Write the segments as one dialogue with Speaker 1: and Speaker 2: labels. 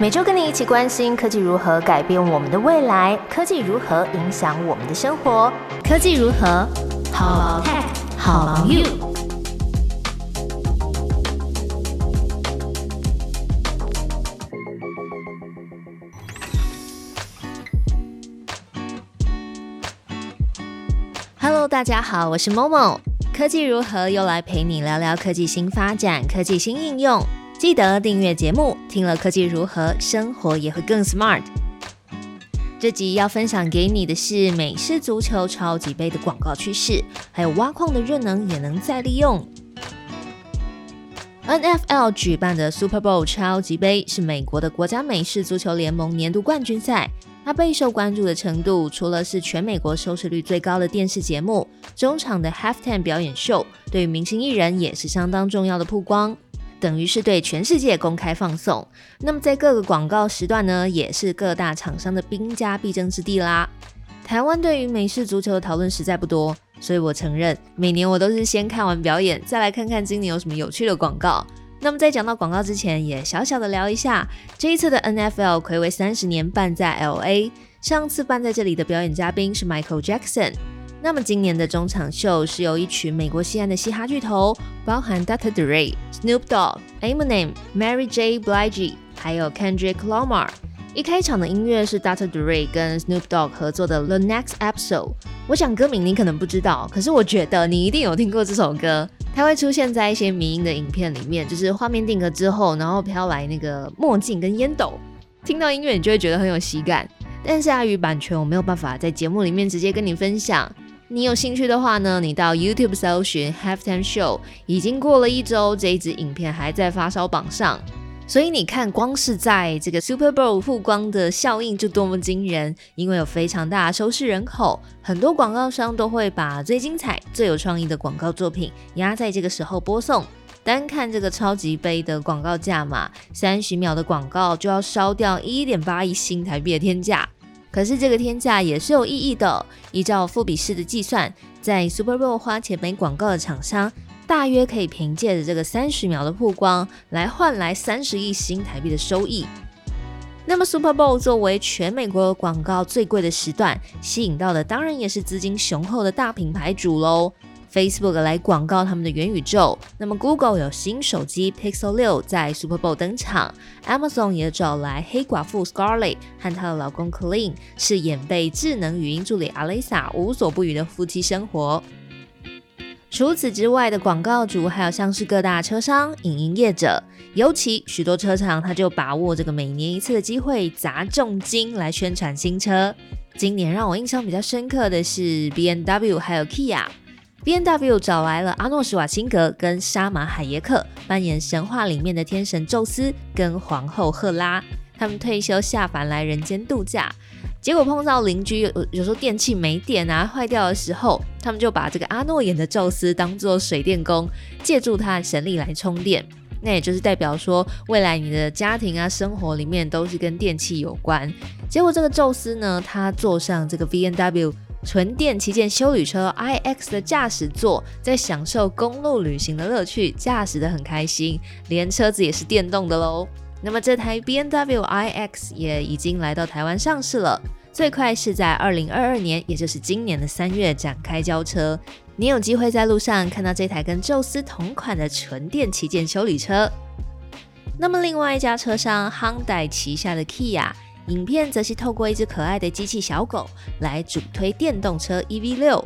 Speaker 1: 每周跟你一起关心科技如何改变我们的未来，科技如何影响我们的生活，科技如何好 tech 好 you。Hello，大家好，我是 Momo。科技如何又来陪你聊聊科技新发展、科技新应用。记得订阅节目，听了科技如何，生活也会更 smart。这集要分享给你的是美式足球超级杯的广告趋势，还有挖矿的热能也能再利用。NFL 举办的 Super Bowl 超级杯是美国的国家美式足球联盟年度冠军赛，它备受关注的程度，除了是全美国收视率最高的电视节目，中场的 Halftime 表演秀对于明星艺人也是相当重要的曝光。等于是对全世界公开放送。那么在各个广告时段呢，也是各大厂商的兵家必争之地啦。台湾对于美式足球的讨论实在不多，所以我承认，每年我都是先看完表演，再来看看今年有什么有趣的广告。那么在讲到广告之前，也小小的聊一下这一次的 NFL 暌违三十年办在 LA，上次办在这里的表演嘉宾是 Michael Jackson。那么今年的中场秀是由一群美国西岸的嘻哈巨头，包含 Dr. Dre、Snoop Dogg、Eminem、Mary J. Blige，还有 Kendrick Lamar。一开场的音乐是 Dr. Dre 跟 Snoop Dogg 合作的 The Next Episode。我想歌名你可能不知道，可是我觉得你一定有听过这首歌。它会出现在一些迷音的影片里面，就是画面定格之后，然后飘来那个墨镜跟烟斗，听到音乐你就会觉得很有喜感。但是碍于版权，我没有办法在节目里面直接跟你分享。你有兴趣的话呢，你到 YouTube 搜寻 Halftime Show，已经过了一周，这一支影片还在发烧榜上。所以你看，光是在这个 Super Bowl 曝光的效应就多么惊人，因为有非常大的收视人口，很多广告商都会把最精彩、最有创意的广告作品压在这个时候播送。单看这个超级杯的广告价码，三十秒的广告就要烧掉一点八亿新台币的天价。可是这个天价也是有意义的。依照富比士的计算，在 Super Bowl 花钱买广告的厂商，大约可以凭借着这个三十秒的曝光，来换来三十亿新台币的收益。那么 Super Bowl 作为全美国广告最贵的时段，吸引到的当然也是资金雄厚的大品牌主喽。Facebook 来广告他们的元宇宙，那么 Google 有新手机 Pixel 六在 Super Bowl 登场，Amazon 也找来黑寡妇 Scarlett 和她的老公 Clean 饰演被智能语音助理 Alexa 无所不语的夫妻生活。除此之外的广告主还有像是各大车商、影音业者，尤其许多车厂，他就把握这个每年一次的机会砸重金来宣传新车。今年让我印象比较深刻的是 B N W 还有 Kia。B N W 找来了阿诺施瓦辛格跟沙马海耶克扮演神话里面的天神宙斯跟皇后赫拉，他们退休下凡来人间度假，结果碰到邻居有有时候电器没电啊坏掉的时候，他们就把这个阿诺演的宙斯当做水电工，借助他的神力来充电。那也就是代表说，未来你的家庭啊生活里面都是跟电器有关。结果这个宙斯呢，他坐上这个 B N W。纯电旗舰修旅车 iX 的驾驶座，在享受公路旅行的乐趣，驾驶的很开心，连车子也是电动的喽。那么这台 B N W iX 也已经来到台湾上市了，最快是在二零二二年，也就是今年的三月展开交车。你有机会在路上看到这台跟宙斯同款的纯电旗舰修旅车。那么另外一家车商 Hyundai 旗下的 Kia。影片则是透过一只可爱的机器小狗来主推电动车 EV 六。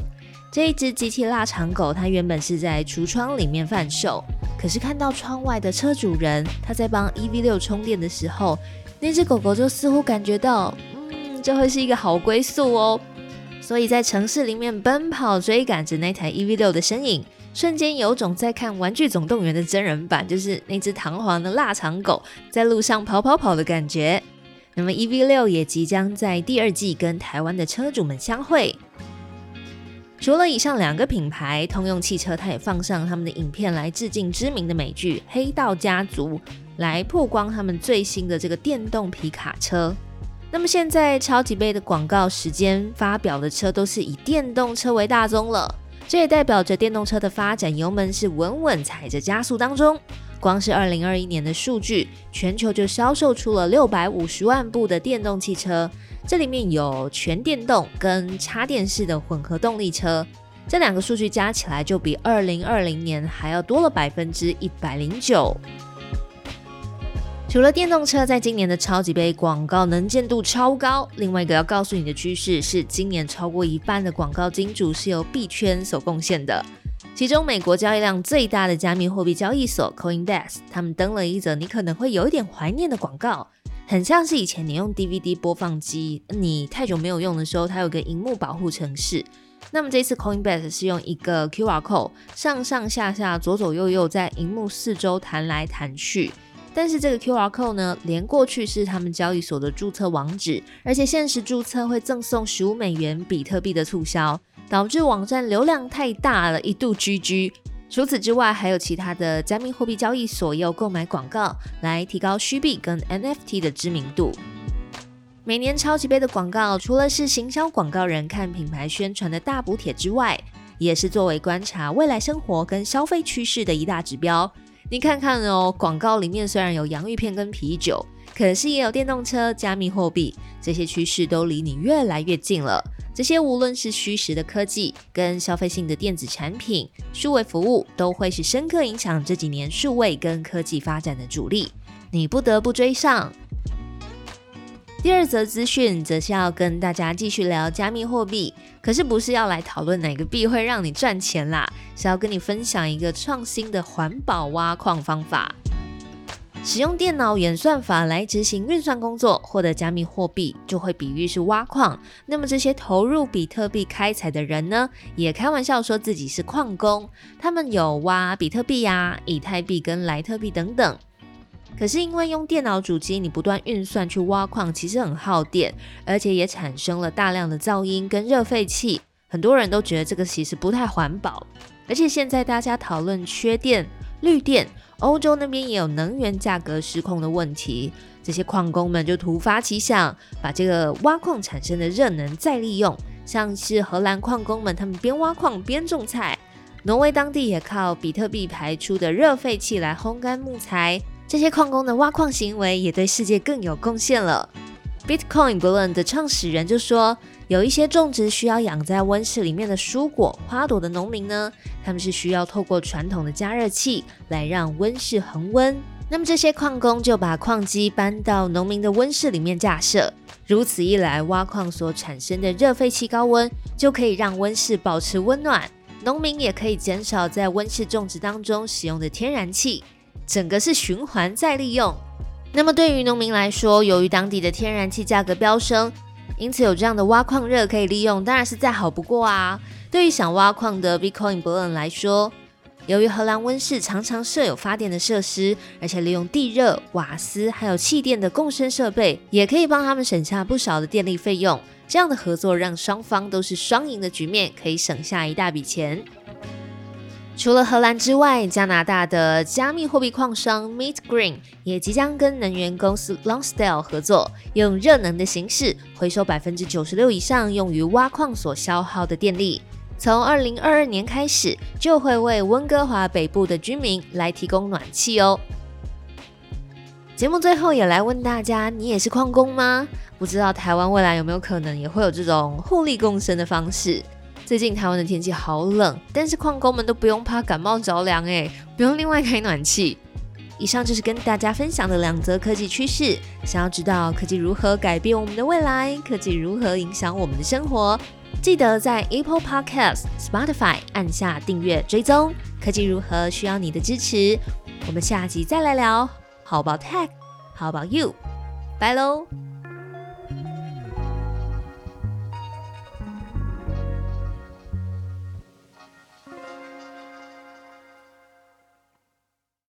Speaker 1: 这一只机器腊肠狗，它原本是在橱窗里面贩售，可是看到窗外的车主人他在帮 EV 六充电的时候，那只狗狗就似乎感觉到，嗯，这会是一个好归宿哦。所以在城市里面奔跑追赶着那台 EV 六的身影，瞬间有种在看《玩具总动员》的真人版，就是那只弹簧的腊肠狗在路上跑跑跑的感觉。那么 EV 六也即将在第二季跟台湾的车主们相会。除了以上两个品牌，通用汽车它也放上他们的影片来致敬知名的美剧《黑道家族》，来曝光他们最新的这个电动皮卡车。那么现在超级杯的广告时间发表的车都是以电动车为大宗了，这也代表着电动车的发展油门是稳稳踩着加速当中。光是二零二一年的数据，全球就销售出了六百五十万部的电动汽车，这里面有全电动跟插电式的混合动力车，这两个数据加起来就比二零二零年还要多了百分之一百零九。除了电动车在今年的超级杯广告能见度超高，另外一个要告诉你的趋势是，今年超过一半的广告金主是由币圈所贡献的。其中，美国交易量最大的加密货币交易所 Coinbase，他们登了一则你可能会有一点怀念的广告，很像是以前你用 DVD 播放机，你太久没有用的时候，它有个荧幕保护程式。那么这次 Coinbase 是用一个 QR code 上上下下、左左右右在荧幕四周弹来弹去。但是这个 QR code 呢，连过去是他们交易所的注册网址，而且限时注册会赠送十五美元比特币的促销，导致网站流量太大了，一度 GG。除此之外，还有其他的加密货币交易所要购买广告来提高虚币跟 NFT 的知名度。每年超级杯的广告，除了是行销广告人看品牌宣传的大补贴之外，也是作为观察未来生活跟消费趋势的一大指标。你看看哦，广告里面虽然有洋芋片跟啤酒，可是也有电动车、加密货币，这些趋势都离你越来越近了。这些无论是虚实的科技，跟消费性的电子产品、数位服务，都会是深刻影响这几年数位跟科技发展的主力。你不得不追上。第二则资讯则是要跟大家继续聊加密货币，可是不是要来讨论哪个币会让你赚钱啦，是要跟你分享一个创新的环保挖矿方法。使用电脑演算法来执行运算工作，获得加密货币，就会比喻是挖矿。那么这些投入比特币开采的人呢，也开玩笑说自己是矿工，他们有挖比特币呀、以太币跟莱特币等等。可是因为用电脑主机，你不断运算去挖矿，其实很耗电，而且也产生了大量的噪音跟热废气。很多人都觉得这个其实不太环保。而且现在大家讨论缺电、绿电，欧洲那边也有能源价格失控的问题。这些矿工们就突发奇想，把这个挖矿产生的热能再利用。像是荷兰矿工们，他们边挖矿边种菜；挪威当地也靠比特币排出的热废气来烘干木材。这些矿工的挖矿行为也对世界更有贡献了。Bitcoin Balloon 的创始人就说，有一些种植需要养在温室里面的蔬果、花朵的农民呢，他们是需要透过传统的加热器来让温室恒温。那么这些矿工就把矿机搬到农民的温室里面架设，如此一来，挖矿所产生的热废气高温就可以让温室保持温暖，农民也可以减少在温室种植当中使用的天然气。整个是循环再利用。那么对于农民来说，由于当地的天然气价格飙升，因此有这样的挖矿热可以利用，当然是再好不过啊。对于想挖矿的 Bitcoin Balloon 来说，由于荷兰温室常常设有发电的设施，而且利用地热、瓦斯还有气电的共生设备，也可以帮他们省下不少的电力费用。这样的合作让双方都是双赢的局面，可以省下一大笔钱。除了荷兰之外，加拿大的加密货币矿商 Meet Green 也即将跟能源公司 Longstyle 合作，用热能的形式回收百分之九十六以上用于挖矿所消耗的电力。从二零二二年开始，就会为温哥华北部的居民来提供暖气哦。节目最后也来问大家：你也是矿工吗？不知道台湾未来有没有可能也会有这种互利共生的方式？最近台湾的天气好冷，但是矿工们都不用怕感冒着凉诶，不用另外开暖气。以上就是跟大家分享的两则科技趋势。想要知道科技如何改变我们的未来，科技如何影响我们的生活，记得在 Apple Podcast、Spotify 按下订阅追踪。科技如何需要你的支持？我们下集再来聊。How about tech? How about you? 拜喽。